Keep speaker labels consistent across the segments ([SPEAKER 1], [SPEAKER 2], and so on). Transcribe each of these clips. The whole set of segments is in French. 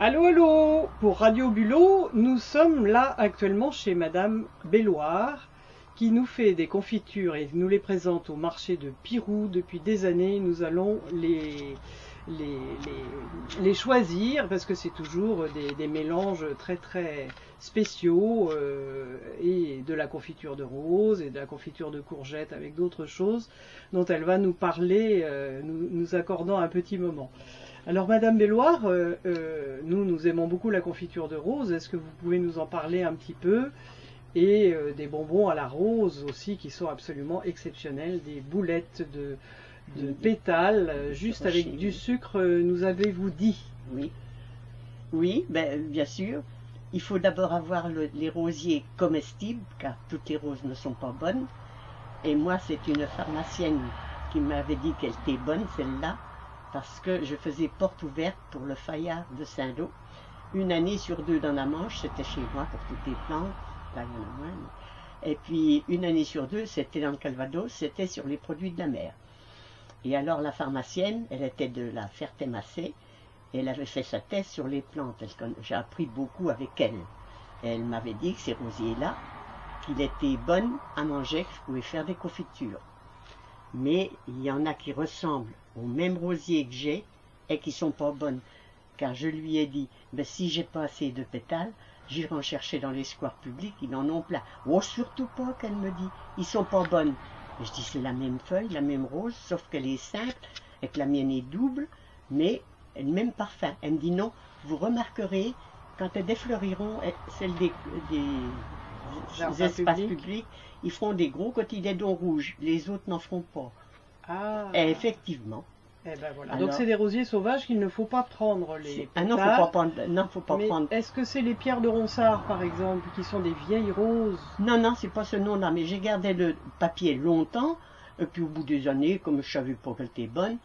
[SPEAKER 1] Allô, allô Pour Radio Bulot, nous sommes là actuellement chez Madame Belloir, qui nous fait des confitures et nous les présente au marché de Pirou depuis des années. Nous allons les, les, choisir parce que c'est toujours des, mélanges très très spéciaux euh, et de la confiture de rose et de la confiture de courgette avec d'autres choses dont elle va nous parler, euh, nous accordant un petit moment. Alors, Madame Belloir, euh, euh, nous, nous aimons beaucoup la confiture de rose. Est-ce que vous pouvez nous en parler un petit peu? Et euh, des bonbons à la rose aussi, qui sont absolument exceptionnels, des boulettes de, de pétales, juste avec du sucre, nous avez-vous dit?
[SPEAKER 2] Oui. Oui, ben, bien sûr. Il faut d'abord avoir les rosiers comestibles, car toutes les roses ne sont pas bonnes. Et moi, c'est une pharmacienne qui m'avait dit qu'elle était bonne, celle-là parce que je faisais porte ouverte pour le Fayard de Saint-Lô. Une année sur deux dans la Manche, c'était chez moi pour toutes les plantes, là en a moins. Et puis une année sur deux, c'était dans le Calvados, c'était sur les produits de la mer. Et alors la pharmacienne, elle était de la Ferté-Massé, elle avait fait sa thèse sur les plantes. J'ai appris beaucoup avec elle. elle m'avait dit que ces rosiers-là, qu'il était bonne à manger, que je pouvais faire des confitures. Mais il y en a qui ressemblent au même rosier que j'ai et qui sont pas bonnes. Car je lui ai dit, ben, si j'ai pas assez de pétales, j'irai en chercher dans les squares publics, ils en ont plein. Oh, surtout pas, qu'elle me dit, ils sont pas bonnes. je dis, c'est la même feuille, la même rose, sauf qu'elle est simple et que la mienne est double, mais le même parfum. Elle me dit, non, vous remarquerez, quand elles défleuriront, celles des, des espaces publics, ils feront des gros cotylédons rouges, les autres n'en feront pas. Ah. Et effectivement.
[SPEAKER 1] Eh ben voilà. Donc c'est des rosiers sauvages qu'il ne faut pas prendre les.
[SPEAKER 2] Ah non, faut pas prendre. Non, faut pas
[SPEAKER 1] Mais
[SPEAKER 2] prendre.
[SPEAKER 1] Est-ce que c'est les pierres de Ronsard, par exemple, qui sont des vieilles roses?
[SPEAKER 2] Non, non, c'est pas ce nom-là. Mais j'ai gardé le papier longtemps, et puis au bout des années, comme je savais pas qu'elle était bonne,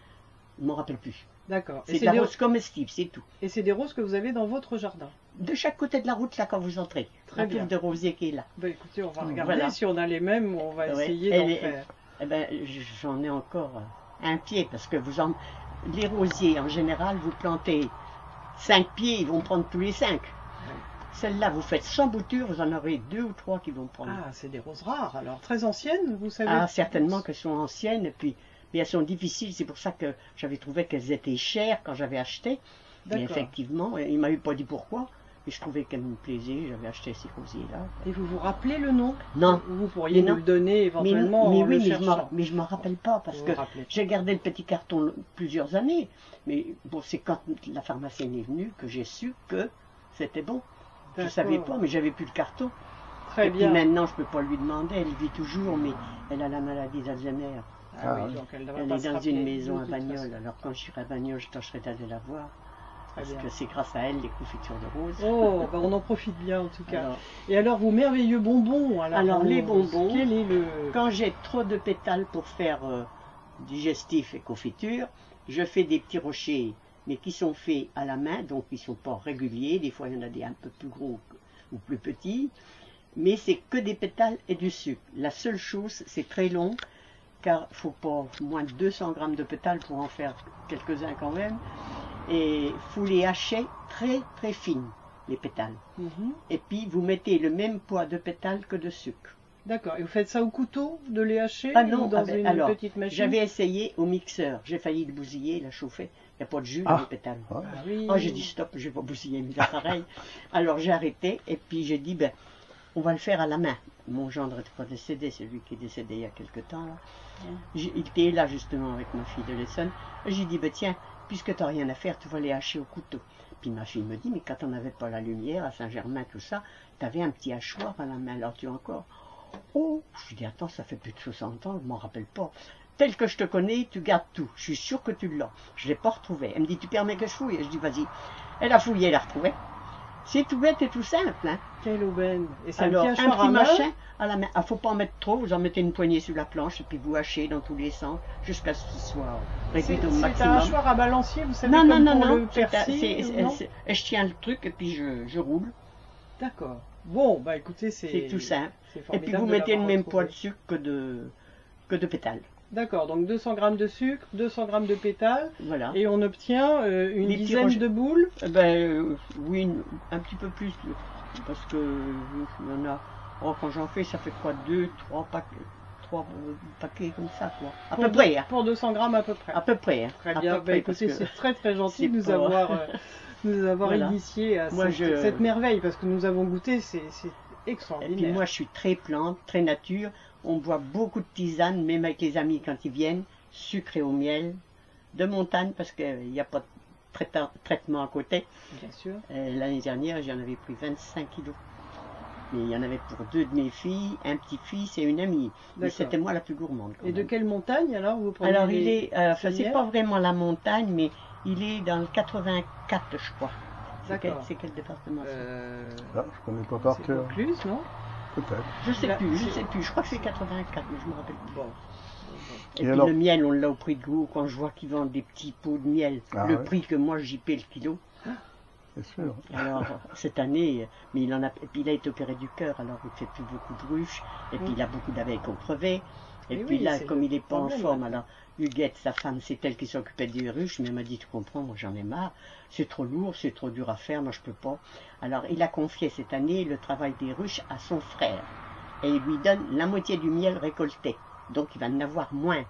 [SPEAKER 2] je m'en rappelle plus.
[SPEAKER 1] D'accord.
[SPEAKER 2] C'est de la rose comestible, c'est tout.
[SPEAKER 1] Et c'est des roses que vous avez dans votre jardin?
[SPEAKER 2] De chaque côté de la route, là, quand vous entrez.
[SPEAKER 1] Très bien.
[SPEAKER 2] de rosier qui est là.
[SPEAKER 1] Ben, écoutez, on va regarder si on a les mêmes, on va essayer d'en faire.
[SPEAKER 2] Eh ben, j'en ai encore un pied, parce que vous en... les rosiers, en général, vous plantez cinq pieds, ils vont prendre tous les cinq. Celle-là, vous faites sans bouture, vous en aurez deux ou trois qui vont prendre.
[SPEAKER 1] Ah, c'est des roses rares, alors très anciennes, vous savez?
[SPEAKER 2] Ah, certainement qu'elles sont anciennes, et puis mais elles sont difficiles, c'est pour ça que j'avais trouvé qu'elles étaient chères quand j'avais acheté. Mais effectivement, il m'a eu pas dit pourquoi. Et je trouvais qu'elles me plaisaient, j'avais acheté ces rosiers-là.
[SPEAKER 1] Et vous vous rappelez le nom?
[SPEAKER 2] Non.
[SPEAKER 1] Vous pourriez nous le donner éventuellement
[SPEAKER 2] mais,
[SPEAKER 1] en oui,
[SPEAKER 2] mais je ne me rappelle pas parce que j'ai gardé le petit carton plusieurs années. Mais bon, c'est quand la pharmacienne est venue que j'ai su que c'était bon. Je ne savais pas, mais j'avais plus le carton.
[SPEAKER 1] Très
[SPEAKER 2] et
[SPEAKER 1] bien.
[SPEAKER 2] puis maintenant, je ne peux pas lui demander. Elle vit toujours, mais elle a la maladie d'Alzheimer.
[SPEAKER 1] Ah, oui, donc elle,
[SPEAKER 2] elle est dans une maison à Bagnoles. Alors quand je serai à Bagnoles, je tâcherai d'aller la voir. Parce que c'est grâce à elle les confitures de rose.
[SPEAKER 1] Oh, bah on en profite bien en tout cas. Et alors vos merveilleux bonbons
[SPEAKER 2] Alors, les bonbons, quel est le... quand j'ai trop de pétales pour faire euh, digestif et confiture, je fais des petits rochers, mais qui sont faits à la main, donc ils ne sont pas réguliers. Des fois il y en a des un peu plus gros ou plus petits. Mais c'est que des pétales et du sucre. La seule chose, c'est très long, car il faut pas moins de 200 grammes de pétales pour en faire quelques-uns quand même. Et vous les hacher très très fines, les pétales.
[SPEAKER 1] Mhm.
[SPEAKER 2] Et puis vous mettez le même poids de pétales que de sucre.
[SPEAKER 1] D'accord. Et vous faites ça au couteau, de les hacher
[SPEAKER 2] Ah non,
[SPEAKER 1] dans
[SPEAKER 2] ah ben,
[SPEAKER 1] une
[SPEAKER 2] alors,
[SPEAKER 1] petite machine?
[SPEAKER 2] J'avais essayé au mixeur. J'ai failli le bousiller, la chauffer. Il n'y a pas de jus dans
[SPEAKER 3] Ah.
[SPEAKER 2] les pétales.
[SPEAKER 3] Ah
[SPEAKER 1] oui.
[SPEAKER 2] Oh, j'ai dit stop, je vais pas bousiller mes appareils. Alors j'ai arrêté et puis j'ai dit ben on va le faire à la main. Mon gendre n'était pas décédé, c'est lui qui est décédé il y a quelque temps. Là. Il était là justement avec ma fille de l'Essonne. J'ai dit ben tiens, puisque tu n'as rien à faire, tu vas les hacher au couteau. Puis ma fille me dit mais quand on n'avait pas la lumière à Saint-Germain, tout ça, tu avais un petit hachoir à la main, alors tu encore. Oh, je dis attends, ça fait plus de 60 ans, je m'en rappelle pas. Tel que je te connais, tu gardes tout. Je suis sûr que tu l'as. Je l'ai pas retrouvé. Elle me dit, tu permets que je fouille? Je dis, vas-y. Elle a fouillé, elle a retrouvé. C'est tout bête et tout simple. Hein.
[SPEAKER 1] Quelle aubaine. Et c'est un
[SPEAKER 2] Alors, un petit machin à la main. Ah, faut pas en mettre trop. Vous en mettez une poignée sur la planche et puis vous hachez dans tous les sens jusqu'à ce qu'il soit réduit au
[SPEAKER 1] c'est un
[SPEAKER 2] maximum.
[SPEAKER 1] hachoir à balancier, vous savez,
[SPEAKER 2] Non, non,
[SPEAKER 1] comme
[SPEAKER 2] non,
[SPEAKER 1] pour
[SPEAKER 2] non.
[SPEAKER 1] le
[SPEAKER 2] un-
[SPEAKER 1] non?
[SPEAKER 2] c'est- et je tiens le truc et puis je, je roule.
[SPEAKER 1] D'accord. Bon, bah écoutez, c'est...
[SPEAKER 2] C'est tout simple. Et puis vous mettez le même poids de sucre que de, que de pétales.
[SPEAKER 1] D'accord, donc 200 grammes de sucre, 200 grammes de pétales,
[SPEAKER 2] Voilà.
[SPEAKER 1] et on obtient euh, une
[SPEAKER 2] Les
[SPEAKER 1] dizaine de boules.
[SPEAKER 2] Eh Ben euh, oui, une- un petit peu plus. Parce que euh, il y en a. Oh, quand j'en fais, ça fait quoi Deux, trois paquets, trois euh, paquets comme ça, quoi. À
[SPEAKER 1] pour
[SPEAKER 2] peu près, hein.
[SPEAKER 1] Pour 200 grammes à peu près.
[SPEAKER 2] À peu près. hein.
[SPEAKER 1] Très bien, Bah, écoutez, c'est très très gentil
[SPEAKER 2] c'est
[SPEAKER 1] de nous
[SPEAKER 2] pas-
[SPEAKER 1] avoir, euh, nous avoir
[SPEAKER 2] Voilà.
[SPEAKER 1] initiés à
[SPEAKER 2] Moi,
[SPEAKER 1] cette,
[SPEAKER 2] je-
[SPEAKER 1] cette merveille, parce que nous avons goûté, c'est c'est
[SPEAKER 2] Et
[SPEAKER 1] extraordinaire.
[SPEAKER 2] puis moi, je suis très plante, très nature. On boit beaucoup de tisane, même avec les amis quand ils viennent, sucré au miel, de montagne, parce qu'il n'y a pas de traitement à côté.
[SPEAKER 1] Bien sûr.
[SPEAKER 2] Euh, L'année dernière, j'en avais pris 25 kilos. Mais il y en avait pour deux de mes filles, un petit-fils et une amie. Mais c'était moi la plus gourmande. quand
[SPEAKER 1] Et de quelle montagne alors vous prenez
[SPEAKER 2] Alors
[SPEAKER 1] les-
[SPEAKER 2] il est, euh, c'est pas vraiment la montagne, mais il est dans le 84, je crois. C'est quel,
[SPEAKER 1] D'accord.
[SPEAKER 2] c'est quel département ça?
[SPEAKER 1] Euh,
[SPEAKER 3] je connais pas par
[SPEAKER 1] c'est
[SPEAKER 3] cœur.
[SPEAKER 1] Non?
[SPEAKER 3] Peut-être.
[SPEAKER 2] Je sais
[SPEAKER 1] Là,
[SPEAKER 2] plus, je sais plus. Je crois que c'est 84, mais je me rappelle plus.
[SPEAKER 1] Bon.
[SPEAKER 2] Et,
[SPEAKER 3] Et
[SPEAKER 2] puis
[SPEAKER 3] alors
[SPEAKER 2] le miel, on l'a au prix de goût quand je vois qu'ils vendent des petits pots de miel.
[SPEAKER 3] Ah
[SPEAKER 2] le
[SPEAKER 3] ouais.
[SPEAKER 2] prix que moi j'y paie le kilo.
[SPEAKER 3] C'est sûr.
[SPEAKER 2] Alors cette année, mais il en a, et puis il a été opéré du cœur, alors il fait plus beaucoup de ruches. Et puis il a beaucoup d'abeilles qu'on crevait. Et
[SPEAKER 1] Eh
[SPEAKER 2] puis
[SPEAKER 1] oui,
[SPEAKER 2] là, comme il n'est pas en forme, alors Huguette, sa femme, c'est elle qui s'occupait des ruches, mais elle m'a dit, tu comprends, moi j'en ai marre, c'est trop lourd, c'est trop dur à faire, moi je peux pas. Alors il a confié cette année le travail des ruches à son frère. Et il lui donne la moitié du miel récolté. Donc il va en avoir moins.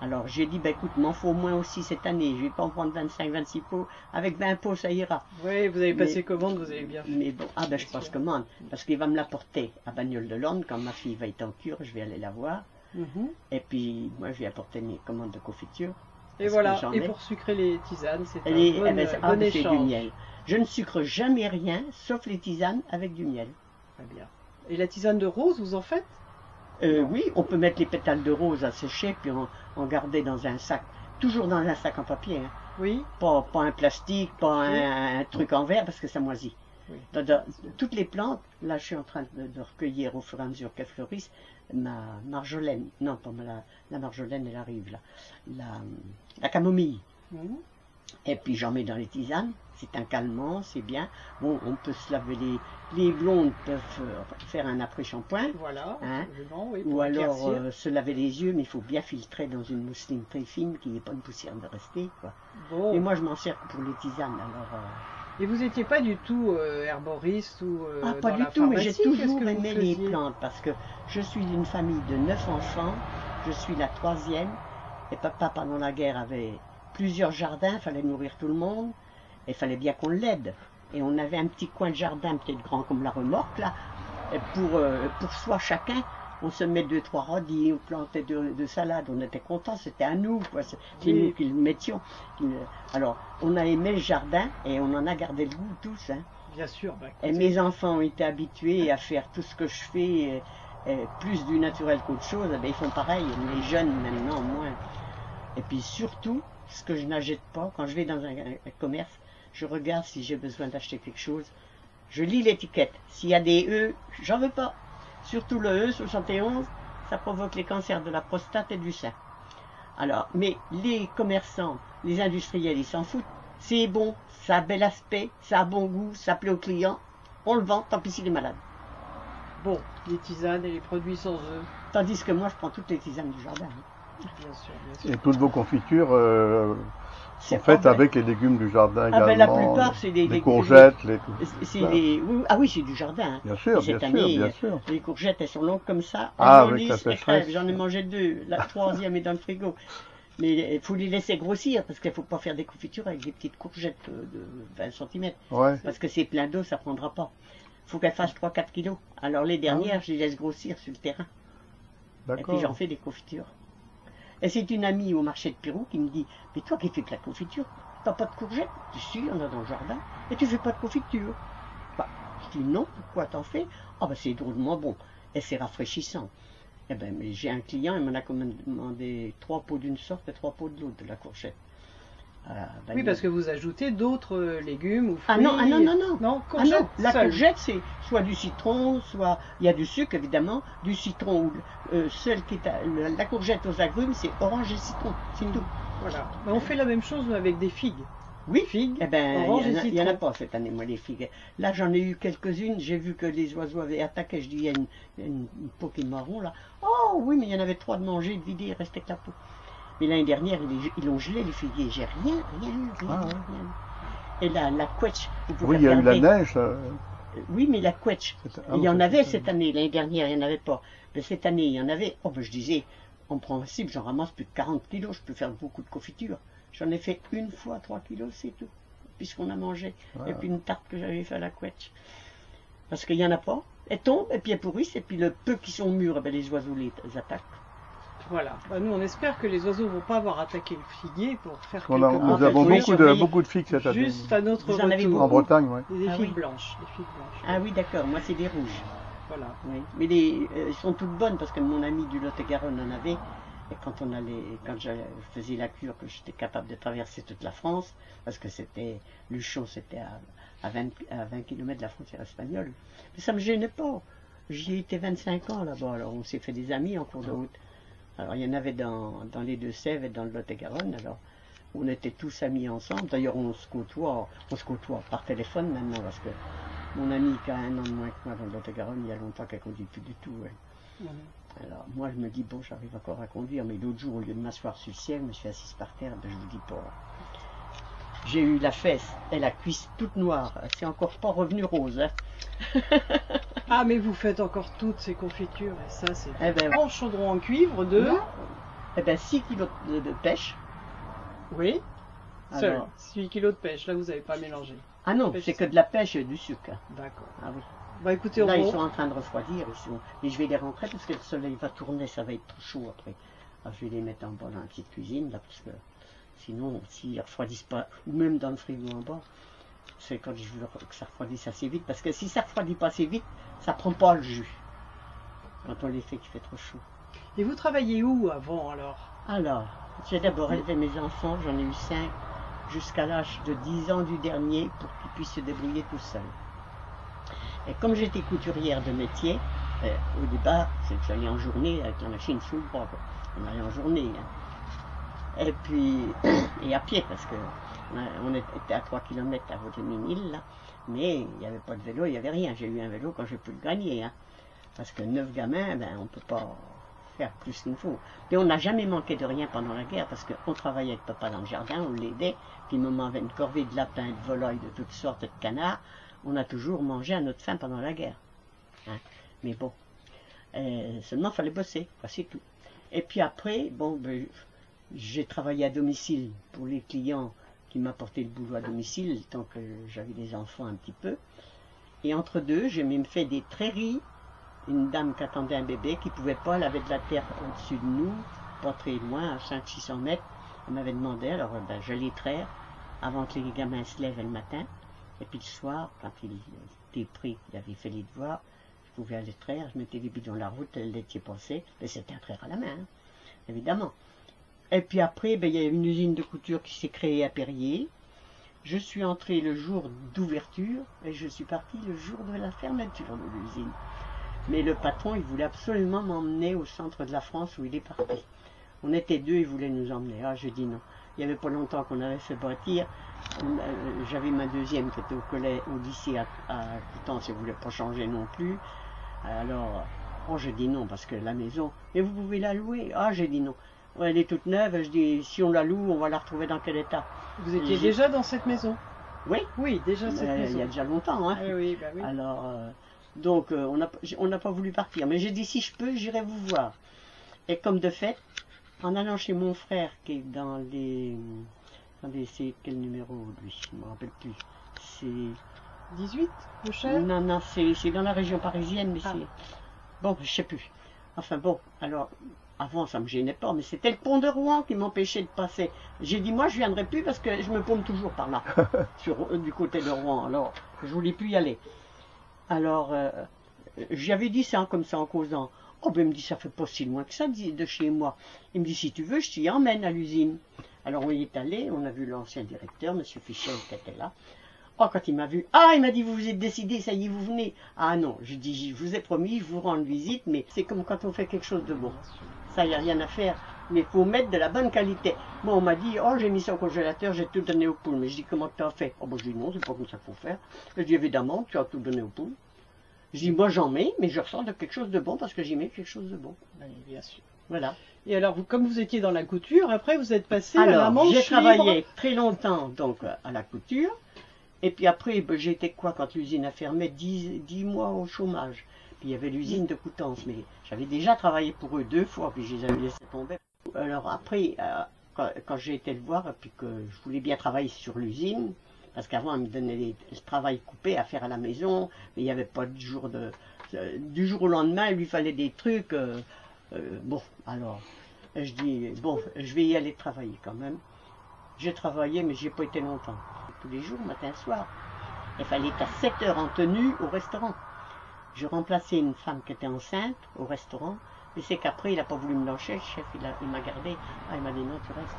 [SPEAKER 2] Alors j'ai dit, ben écoute, m'en faut moins aussi cette année, je vais pas en prendre 25-26 pots, avec 20 pots ça ira.
[SPEAKER 1] Oui, vous avez
[SPEAKER 2] Mais-
[SPEAKER 1] passé commande, vous avez bien fait.
[SPEAKER 2] Mais bon, ah ben je passe commande, parce qu'il va me l'apporter à Bagnoles de l'Orne, quand ma fille va être en cure, je vais aller la voir.
[SPEAKER 1] Mhm.
[SPEAKER 2] Et puis moi je vais apporter mes commandes de confiture.
[SPEAKER 1] Et voilà, et
[SPEAKER 2] ai.
[SPEAKER 1] pour sucrer les tisanes, c'est un bon,
[SPEAKER 2] eh ben,
[SPEAKER 1] euh,
[SPEAKER 2] ah,
[SPEAKER 1] bon
[SPEAKER 2] c'est du
[SPEAKER 1] échange.
[SPEAKER 2] miel. Je ne sucre jamais rien, sauf les tisanes avec du miel.
[SPEAKER 1] Très bien. Et la tisane de rose, vous en faites?
[SPEAKER 2] Euh, oui, on peut mettre les pétales de rose à sécher, puis en, en garder dans un sac. Toujours dans un sac en papier, hein.
[SPEAKER 1] Oui.
[SPEAKER 2] pas, pas un plastique, pas un, un truc en verre, parce que ça moisit.
[SPEAKER 1] Oui.
[SPEAKER 2] Dans- dans- toutes les plantes, là je suis en train de, de recueillir au fur et à mesure qu'elles fleurissent, ma marjolaine, non pas la, la marjolaine, elle arrive là, la, la camomille.
[SPEAKER 1] Mhm.
[SPEAKER 2] Et puis j'en mets dans les tisanes, c'est un calmant, c'est bien. Bon, on peut se laver les, les blondes peuvent faire un après-shampoing.
[SPEAKER 1] Voilà,
[SPEAKER 2] Hein
[SPEAKER 1] oui,
[SPEAKER 2] Ou alors euh, se laver les yeux, mais il faut bien filtrer dans une mousseline très fine, qu'il n'y ait pas une poussière de rester. Quoi.
[SPEAKER 1] Bon.
[SPEAKER 2] Et moi je m'en sers pour les tisanes, alors... euh,
[SPEAKER 1] Et vous n'étiez pas du tout euh, herboriste ou euh,
[SPEAKER 2] Ah, pas
[SPEAKER 1] dans
[SPEAKER 2] du
[SPEAKER 1] la
[SPEAKER 2] tout, mais j'ai toujours aimé les plantes parce que je suis d'une famille de neuf enfants, je suis la troisième, et papa pendant la guerre avait plusieurs jardins, il fallait nourrir tout le monde, et il fallait bien qu'on l'aide. Et on avait un petit coin de jardin, peut-être grand comme la remorque, là, pour, euh, pour soi chacun. On se met deux, trois radis, on plantait de, de salade, on était contents, c'était à nous, quoi. C'est
[SPEAKER 1] Oui.
[SPEAKER 2] nous qui le mettions. Alors, on a aimé le jardin et on en a gardé le goût tous. Hein.
[SPEAKER 1] Bien sûr. bah,
[SPEAKER 2] Et mes enfants ont été habitués à faire tout ce que je fais, plus du naturel qu'autre chose. Eh bien, ils font pareil, les jeunes maintenant moins. Et puis surtout, ce que je n'achète pas, quand je vais dans un, un commerce, je regarde si j'ai besoin d'acheter quelque chose. Je lis l'étiquette. S'il y a des E, j'en veux pas. Surtout le E 71, ça provoque les cancers de la prostate et du sein. Alors, mais les commerçants, les industriels, ils s'en foutent. C'est bon, ça a bel aspect, ça a bon goût, ça plaît aux clients. On le vend, tant pis s'il est malade.
[SPEAKER 1] Bon, les tisanes et les produits sans œufs,
[SPEAKER 2] Tandis que moi, je prends toutes les tisanes du jardin. hein.
[SPEAKER 1] Bien sûr, bien sûr.
[SPEAKER 3] Et toutes vos confitures euh, sont faites
[SPEAKER 2] vrai.
[SPEAKER 3] avec les légumes du jardin
[SPEAKER 2] Ah ben, la plupart, c'est des
[SPEAKER 3] les courgettes, les...
[SPEAKER 2] Oui, ah oui, c'est du jardin. hein.
[SPEAKER 3] Bien sûr,
[SPEAKER 2] Et cette
[SPEAKER 3] bien sûr,
[SPEAKER 2] année,
[SPEAKER 3] bien
[SPEAKER 2] euh,
[SPEAKER 3] sûr.
[SPEAKER 2] Les courgettes, elles sont longues comme ça.
[SPEAKER 3] Ah,
[SPEAKER 2] elles
[SPEAKER 3] avec.
[SPEAKER 2] J'en ai mangé deux. La troisième est dans le frigo. Mais il faut les laisser grossir parce qu'il ne faut pas faire des confitures avec des petites courgettes de 20 cm.
[SPEAKER 3] Ouais.
[SPEAKER 2] Parce que c'est plein d'eau, ça prendra pas. Il faut qu'elles fassent 3-4 kilos. Alors les dernières, je les laisse grossir sur le terrain. Et puis j'en fais des confitures. Et c'est une amie au marché de Pirou qui me dit Mais toi qui fais que la confiture, t'as pas de courgettes Tu suis, on a dans le jardin. Et tu fais pas de confiture Bah, je dis non, pourquoi t'en fais? Ah, bah c'est drôlement bon. Et c'est rafraîchissant. Eh ben, mais j'ai un client, il m'en a commandé trois pots d'une sorte et trois pots de l'autre de la courgette.
[SPEAKER 1] Oui, parce que vous ajoutez d'autres euh, légumes ou fruits.
[SPEAKER 2] Ah non, ah non, non, non.
[SPEAKER 1] Non,
[SPEAKER 2] Ah non, la
[SPEAKER 1] seule.
[SPEAKER 2] courgette, c'est soit du citron, soit il y a du sucre évidemment, du citron. ou euh, seul qui est à- la courgette aux agrumes, c'est orange et citron, c'est tout.
[SPEAKER 1] Voilà. Mais on fait la même chose avec des figues.
[SPEAKER 2] Oui,
[SPEAKER 1] Figues,
[SPEAKER 2] Eh ben,
[SPEAKER 1] orange
[SPEAKER 2] il
[SPEAKER 1] et
[SPEAKER 2] y en a- il y en a
[SPEAKER 1] citron.
[SPEAKER 2] pas cette année, moi, les figues. Là, j'en ai eu quelques-unes. J'ai vu que les oiseaux avaient attaqué. Je dis, il y a une, il y a une, une peau qui est marron, là. Oh, oui, mais il y en avait trois de manger, de vider, il restait que la peau. Mais l'année dernière, ils, ils ont gelé les figuiers. J'ai rien, rien, rien,
[SPEAKER 3] Ah
[SPEAKER 2] rien. Et la, la quetch, vous pouvez
[SPEAKER 3] Oui, il y a eu la neige. euh,
[SPEAKER 2] Oui, mais la
[SPEAKER 3] ah
[SPEAKER 2] il y en avait cette année. L'année dernière, il n'y en avait pas. Mais cette année, il y en avait. Oh, ben, je disais, en principe, j'en ramasse plus de 40 kilos. Je peux faire beaucoup de confiture. J'en ai fait une fois 3 kilos, c'est tout. Puisqu'on a mangé. Et puis une tarte que j'avais fait à la quetch. Parce qu'il n'y en a pas. Elles tombent, et puis elles pourrissent. Et puis le peu qui sont mûrs, eh ben, les oiseaux les attaquent.
[SPEAKER 1] Voilà. Bah, nous, on espère que les oiseaux vont pas avoir attaqué le figuier pour faire
[SPEAKER 3] On a-
[SPEAKER 1] quelques
[SPEAKER 3] nous avons beaucoup de, beaucoup de figues cette année.
[SPEAKER 1] Juste à notre
[SPEAKER 2] Vous en avez
[SPEAKER 1] retour.
[SPEAKER 3] En Bretagne, oui.
[SPEAKER 1] Des
[SPEAKER 2] Ah
[SPEAKER 1] figues
[SPEAKER 2] oui.
[SPEAKER 1] blanches. Des figues blanches.
[SPEAKER 2] Ah oui, d'accord. Moi, c'est des rouges.
[SPEAKER 1] Voilà.
[SPEAKER 2] Oui. Mais les, euh, elles sont toutes bonnes parce que mon ami du Lot-et-Garonne en avait. Et quand on allait, quand je faisais la cure, que j'étais capable de traverser toute la France, parce que c'était, Luchon, c'était à, à 20, à 20 km de la frontière espagnole. Mais ça me gênait pas. J'y ai été 25 ans là-bas, alors on s'est fait des amis en cours de route. Alors il y en avait dans, dans les Deux-Sèvres et dans le Lot-et-Garonne, alors on était tous amis ensemble. D'ailleurs, on se côtoie, on se côtoie par téléphone maintenant, parce que mon ami qui a un an de moins que moi dans le Lot-et-Garonne, il y a longtemps qu'elle conduit plus du tout. Alors moi je me dis bon j'arrive encore à conduire mais l'autre jour au lieu de m'asseoir sur le ciel je me suis assise par terre ben, je vous dis pas. J'ai eu la fesse et la cuisse toute noire. C'est encore pas revenu rose. Hein.
[SPEAKER 1] Ah, mais vous faites encore toutes ces confitures. Et ça, c'est
[SPEAKER 2] Eh ben,
[SPEAKER 1] en chaudron en cuivre de.
[SPEAKER 2] Eh ben 6 kilos de, de pêche.
[SPEAKER 1] Oui.
[SPEAKER 2] Alors-
[SPEAKER 1] 6 kilos de pêche. Là, vous n'avez pas mélangé.
[SPEAKER 2] Ah non, c'est que de la pêche et du sucre.
[SPEAKER 1] D'accord.
[SPEAKER 2] Ah oui.
[SPEAKER 1] Bah écoutez, on
[SPEAKER 2] Là ils sont en train de refroidir. Ils sont... Et je vais les rentrer parce que le soleil va tourner, ça va être trop chaud après. Alors, je vais les mettre en bas dans la petite cuisine là parce que sinon s'ils refroidissent pas, ou même dans le frigo en bas, c'est quand je veux que ça refroidisse assez vite parce que si ça refroidit pas assez vite, ça prend pas le jus. Quand on les fait qu'il fait trop chaud.
[SPEAKER 1] Et vous travaillez où avant alors?
[SPEAKER 2] Alors, j'ai d'abord élevé mes enfants, j'en ai eu cinq, jusqu'à l'âge de 10 ans du dernier pour qu'ils puissent se débrouiller tout seuls. Et comme j'étais couturière de métier, euh, au départ, c'est que j'allais en journée avec la machine sous le bras. On allait en journée. hein. Et puis, et à pied, parce que euh, on était à 3 km à Vaudeminil, là. Mais il n'y avait pas de vélo, il n'y avait rien. J'ai eu un vélo quand j'ai pu le gagner. hein. Parce que neuf gamins, ben, on ne peut pas faire plus qu'il faut. Mais on n'a jamais manqué de rien pendant la guerre parce qu'on travaillait avec papa dans le jardin, on l'aidait, puis maman avait une corvée de lapins, de volailles, de toutes sortes, de canards. On a toujours mangé à notre faim pendant la guerre. hein. Mais bon, euh, seulement il fallait bosser, quoi, c'est tout. Et puis après, bon, ben, j'ai travaillé à domicile pour les clients qui m'apportaient le boulot à domicile, tant que j'avais des enfants un petit peu. Et entre deux, j'ai même fait des trairies une dame qui attendait un bébé, qui pouvait pas, elle avait de la terre au-dessus de nous, pas très loin, à 500-600 mètres. Elle m'avait demandé, alors euh, ben, j'allais traire avant que les gamins se lèvent le matin. Et puis le soir, quand il était pris, il avait fait les devoirs, je pouvais aller traire, je mettais les bidons dans la route, elle laitier passé, mais c'était un traire à la main, hein, évidemment. Et puis après, ben, il y a une usine de couture qui s'est créée à Perrier. Je suis entré le jour d'ouverture et je suis parti le jour de la fermeture de l'usine. Mais le patron, il voulait absolument m'emmener au centre de la France où il est parti. On était deux, il voulait nous emmener. Ah, je dis non. Il n'y avait pas longtemps qu'on avait fait bâtir. Euh, J'avais ma deuxième qui était au collège, au lycée à, Coutances, elle ne voulait pas changer non plus. Alors, oh, j'ai dit non, parce que la maison, mais vous pouvez la louer. Ah, j'ai dit non. Elle est toute neuve, je dis, si on la loue, on va la retrouver dans quel état
[SPEAKER 1] Vous étiez déjà dans cette maison
[SPEAKER 2] Oui,
[SPEAKER 1] Oui, déjà cette
[SPEAKER 2] euh, il
[SPEAKER 1] maison.
[SPEAKER 2] y a déjà longtemps. Hein.
[SPEAKER 1] Ah oui, bah oui.
[SPEAKER 2] Alors, euh, donc, euh, on n'a on n'a pas voulu partir. Mais j'ai dit, si je peux, j'irai vous voir. Et comme de fait, en allant chez mon frère, qui est dans les... Attendez, c'est quel numéro, lui? Je ne me rappelle plus. C'est...
[SPEAKER 1] 18, le cher?
[SPEAKER 2] Non, non, c'est c'est dans la région parisienne, mais
[SPEAKER 1] Ah.
[SPEAKER 2] c'est... Bon, je sais plus. Enfin bon, alors, avant, ça me gênait pas, mais c'était le pont de Rouen qui m'empêchait de passer. J'ai dit, moi, je viendrai plus parce que je me paume toujours par là, sur, euh, du côté de Rouen. Alors, je voulais plus y aller. Alors, euh, j'avais dit ça comme ça en causant. Oh, ben, il me dit, ça fait pas si loin que ça de chez moi. Il me dit, si tu veux, je t'y emmène à l'usine. Alors, on y est allé, on a vu l'ancien directeur, M. Fichel, qui était là. Oh, quand il m'a vu, ah, il m'a dit, vous vous êtes décidé, ça y est, vous venez. Ah non, je dis, je vous ai promis, je vous rends visite, mais c'est comme quand on fait quelque chose de bon. Ça, il n'y a rien à faire. Mais il faut mettre de la bonne qualité. Moi, on m'a dit, oh, j'ai mis ça au congélateur, j'ai tout donné aux poules. Mais je dis, comment tu as fait Oh, ben, je dis, non, c'est pas comme ça qu'il faut faire. Je dis, évidemment, tu as tout donné aux poules. Je dis, moi, j'en mets, mais je ressens de quelque chose de bon parce que j'y mets quelque chose de bon.
[SPEAKER 1] Oui, bien sûr.
[SPEAKER 2] Voilà.
[SPEAKER 1] Et alors, vous, comme vous étiez dans la couture, après vous êtes passé à la manche
[SPEAKER 2] j'ai travaillé très longtemps donc à la couture. Et puis après, ben, été quoi quand l'usine a fermé? 10, 10 mois au chômage. Puis il y avait l'usine de Coutances, mais j'avais déjà travaillé pour eux deux fois, puis je les avais laissés tomber. Alors après, euh, quand, j'ai été le voir, et puis que je voulais bien travailler sur l'usine, parce qu'avant, elle me donnait des- le travail coupé à faire à la maison, mais il n'y avait pas de jour de... Du jour au lendemain, il lui fallait des trucs. euh, euh, bon, alors, je dis, bon, je vais y aller travailler quand même. J'ai travaillé, mais j'ai pas été longtemps. Tous les jours, matin, soir. Il fallait être à 7 heures en tenue au restaurant. Je remplaçais une femme qui était enceinte au restaurant. Mais c'est qu'après, il n'a pas voulu me lâcher. Le chef, il, m'a gardé. Ah, il m'a dit non, tu restes.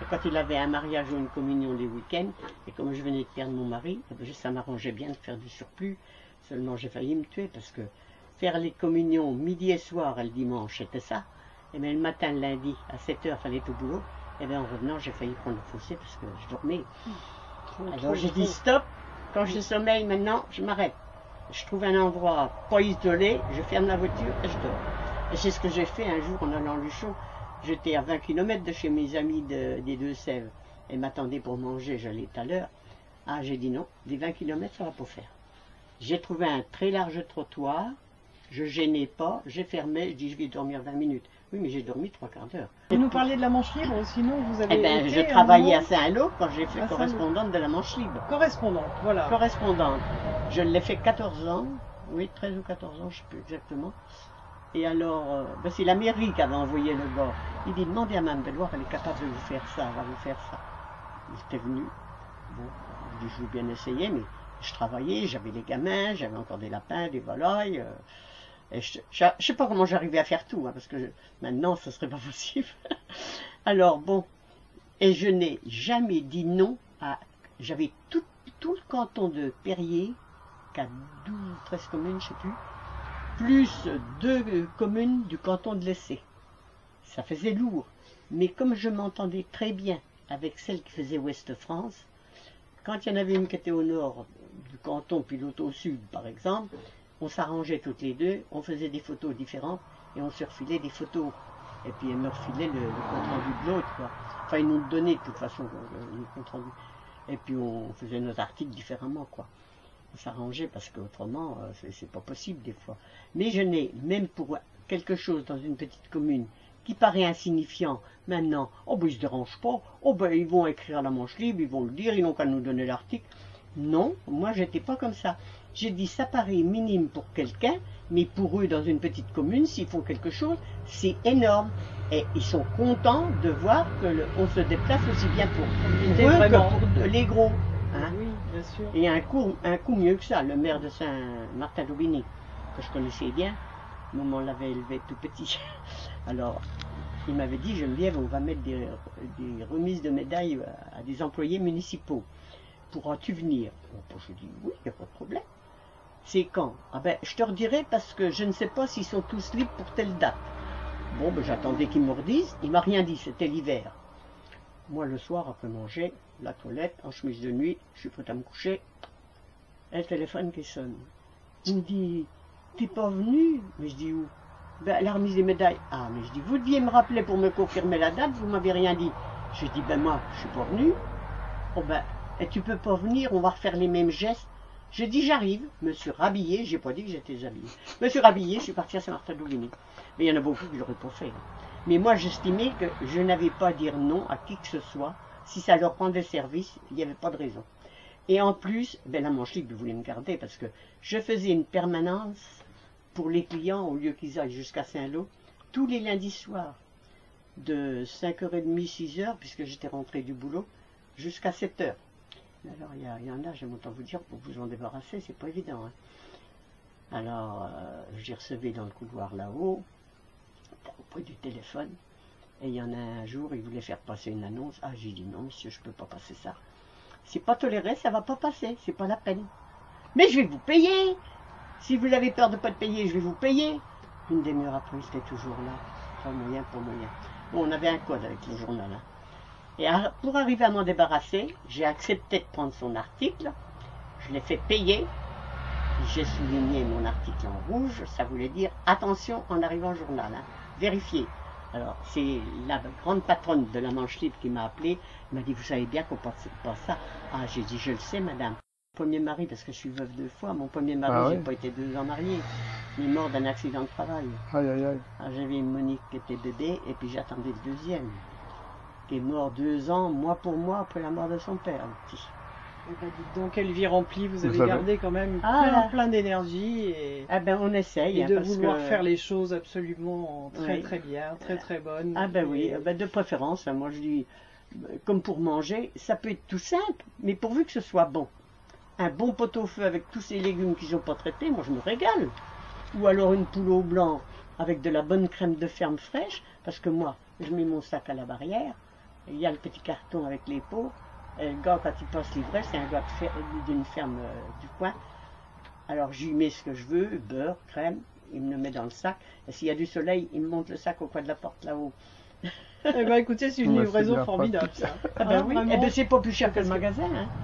[SPEAKER 2] Et quand il avait un mariage ou une communion les week-ends, et comme je venais de perdre mon mari, eh ben, ça m'arrangeait bien de faire du surplus. Seulement, j'ai failli me tuer parce que faire les communions midi et soir et le dimanche, c'était ça. Et bien le matin, le lundi, à 7 heures, il fallait être au boulot. Et bien en revenant, j'ai failli prendre le fossé parce que je dormais. Alors j'ai dit stop, quand je sommeille maintenant, je m'arrête. Je trouve un endroit pas isolé, je ferme la voiture et je dors. Et c'est ce que j'ai fait un jour en allant à Luchon. J'étais à 20 km de chez mes amis de- des Deux-Sèvres. et m'attendaient pour manger, j'allais tout à l'heure. Ah, j'ai dit non, des 20 km, ça va pas faire. J'ai trouvé un très large trottoir, je gênais pas, j'ai fermé, je dis je vais dormir 20 minutes. Oui, mais j'ai dormi trois quarts d'heure.
[SPEAKER 1] Vous nous parlez de la manche libre, sinon vous avez
[SPEAKER 2] Eh
[SPEAKER 1] été
[SPEAKER 2] je travaillais à Saint-Lô quand j'ai fait correspondante de la Manche Libre.
[SPEAKER 1] correspondante, voilà.
[SPEAKER 2] Correspondante. Je l'ai fait 14 ans, oui, 13 ou 14 ans, je ne sais plus exactement. Et alors, euh, ben, c'est la mairie qui avait envoyé le gars. Il dit, demandez à Mme Belloir, elle est capable de vous faire ça, elle va vous faire ça. Il était venu. Bon, je veux bien essayer, mais je travaillais, j'avais des gamins, j'avais encore des lapins, des volailles. euh, et je ne sais pas comment j'arrivais à faire tout, hein, parce que je- maintenant, ce serait pas possible. alors, bon, et je n'ai jamais dit non à... J'avais tout, le canton de Perrier, qui a 12 ou 13 communes, je sais plus, plus deux communes du canton de l'Essai. Ça faisait lourd. Mais comme je m'entendais très bien avec celle qui faisait Ouest-France, quand il y en avait une qui était au nord du canton, puis l'autre au sud, par exemple, on s'arrangeait toutes les deux, on faisait des photos différentes et on se refilait des photos. Et puis elle me refilait le, le compte-rendu de l'autre, quoi. Enfin, ils nous le donnaient de toute façon, le, le compte-rendu. Et puis on faisait nos articles différemment, quoi. On s'arrangeait parce qu'autrement, euh, c'est- pas possible des fois. Mais je n'ai, même pour quelque chose dans une petite commune qui paraît insignifiant, maintenant, oh ben ils se dérangent pas, oh ben ils vont écrire à la manche libre, ils vont le dire, ils n'ont qu'à nous donner l'article. Non, moi j'étais pas comme ça. J'ai dit ça paraît minime pour quelqu'un, mais pour eux dans une petite commune, s'ils font quelque chose, c'est énorme. Et ils sont contents de voir que le- on se déplace aussi bien pour, eux
[SPEAKER 1] vraiment-
[SPEAKER 2] que pour les gros. hein.
[SPEAKER 1] Oui, bien sûr.
[SPEAKER 2] Et un coup, un coup mieux que ça, le maire de Saint-Martin-d'Aubigny, que je connaissais bien, maman l'avait élevé tout petit. Alors, il m'avait dit, Geneviève, on va mettre des, des remises de médailles à des employés municipaux. Pourras-tu venir? Bon, Je dis, oui, il n'y a pas de problème. C'est quand? Ah ben, je te redirai parce que je ne sais pas s'ils sont tous libres pour telle date. Bon, ben, j'attendais qu'ils me redisent. Il m'a rien dit, c'était l'hiver. Moi, le soir, après manger, la toilette, en chemise de nuit, je suis prête à me coucher. Et le téléphone qui sonne. Il me dit, t'es pas venu? Mais je dis où? Ben, la remise des médailles. Ah, mais je dis, vous deviez me rappeler pour me confirmer la date, vous m'avez rien dit. Je dis, ben moi, je suis pas venu. Oh ben, et tu peux pas venir, on va refaire les mêmes gestes. Je dis, j'arrive, me suis rhabillé, j'ai pas dit que j'étais habillé. Me suis rhabillé, je suis parti à Saint-Martin-d'Aubigny. Mais il y en a beaucoup qui l'auraient pas fait. Mais moi, j'estimais que je n'avais pas à dire non à qui que ce soit. Si ça leur rendait service, il n'y avait pas de raison. Et en plus, ben, la manche libre voulait me garder parce que je faisais une permanence pour les clients au lieu qu'ils aillent jusqu'à Saint-Lô tous les lundis soirs de 5h30, 6h, puisque j'étais rentré du boulot, jusqu'à 7h. Alors, il y, en a, j'aime autant vous dire, pour vous en débarrasser, c'est pas évident. hein. Alors, euh, j'ai recevé dans le couloir là-haut, auprès du téléphone, et il y en a un jour, il voulait faire passer une annonce. Ah, j'ai dit non, monsieur, je peux pas passer ça. C'est pas toléré, ça va pas passer, c'est pas la peine. Mais je vais vous payer. Si vous avez peur de pas te payer, je vais vous payer. Une demi-heure après, il était toujours là. Pas moyen, pas moyen. Bon, on avait un code avec le journal. hein. Et pour arriver à m'en débarrasser, j'ai accepté de prendre son article. Je l'ai fait payer. J'ai souligné mon article en rouge. Ça voulait dire attention en arrivant au journal. hein. Vérifiez. Alors, c'est la grande patronne de la Manche Libre qui m'a appelé. Elle m'a dit Vous savez bien qu'on pense pas ça. Ah, j'ai dit Je le sais, madame. Premier mari, parce que je suis veuve deux fois. Mon premier mari,
[SPEAKER 3] Ah
[SPEAKER 2] j'ai pas été deux ans marié. Il est mort d'un accident de travail.
[SPEAKER 3] Aïe, aïe, aïe.
[SPEAKER 2] Ah, J'avais une Monique qui était bébé et puis j'attendais le deuxième. Qui est mort deux ans, mois pour mois, après la mort de son père. le petit.
[SPEAKER 1] Eh ben, dites donc, quelle vie remplie, vous avez
[SPEAKER 3] Vous avez-
[SPEAKER 1] gardé quand même
[SPEAKER 2] Ah,
[SPEAKER 1] plein, plein d'énergie et,
[SPEAKER 2] Ah ben on essaye.
[SPEAKER 1] et
[SPEAKER 2] hein,
[SPEAKER 1] de
[SPEAKER 2] parce
[SPEAKER 1] vouloir
[SPEAKER 2] que-
[SPEAKER 1] faire les choses absolument très
[SPEAKER 2] Oui.
[SPEAKER 1] très bien, très très bonnes.
[SPEAKER 2] Ah ben oui,
[SPEAKER 1] Et-
[SPEAKER 2] ah ben de préférence, hein, moi je dis, euh, comme pour manger, ça peut être tout simple, mais pourvu que ce soit bon. Un bon pot-au-feu avec tous ces légumes qui sont pas traités, moi je me régale. Ou alors une poule au blanc avec de la bonne crème de ferme fraîche, parce que moi, je mets mon sac à la barrière, il y a le petit carton avec les pots, et le gars quand il passe livrer, c'est un gars d'une ferme euh, du coin, alors j'y mets ce que je veux, beurre, crème, il me le met dans le sac, et s'il y a du soleil, il me monte le sac au coin de la porte là-haut.
[SPEAKER 1] Eh ben écoutez, c'est une livraison formidable ça.
[SPEAKER 2] Ah ben
[SPEAKER 1] Hein,
[SPEAKER 2] oui,
[SPEAKER 1] vraiment.
[SPEAKER 2] eh ben, c'est pas plus cher que le magasin. Hein.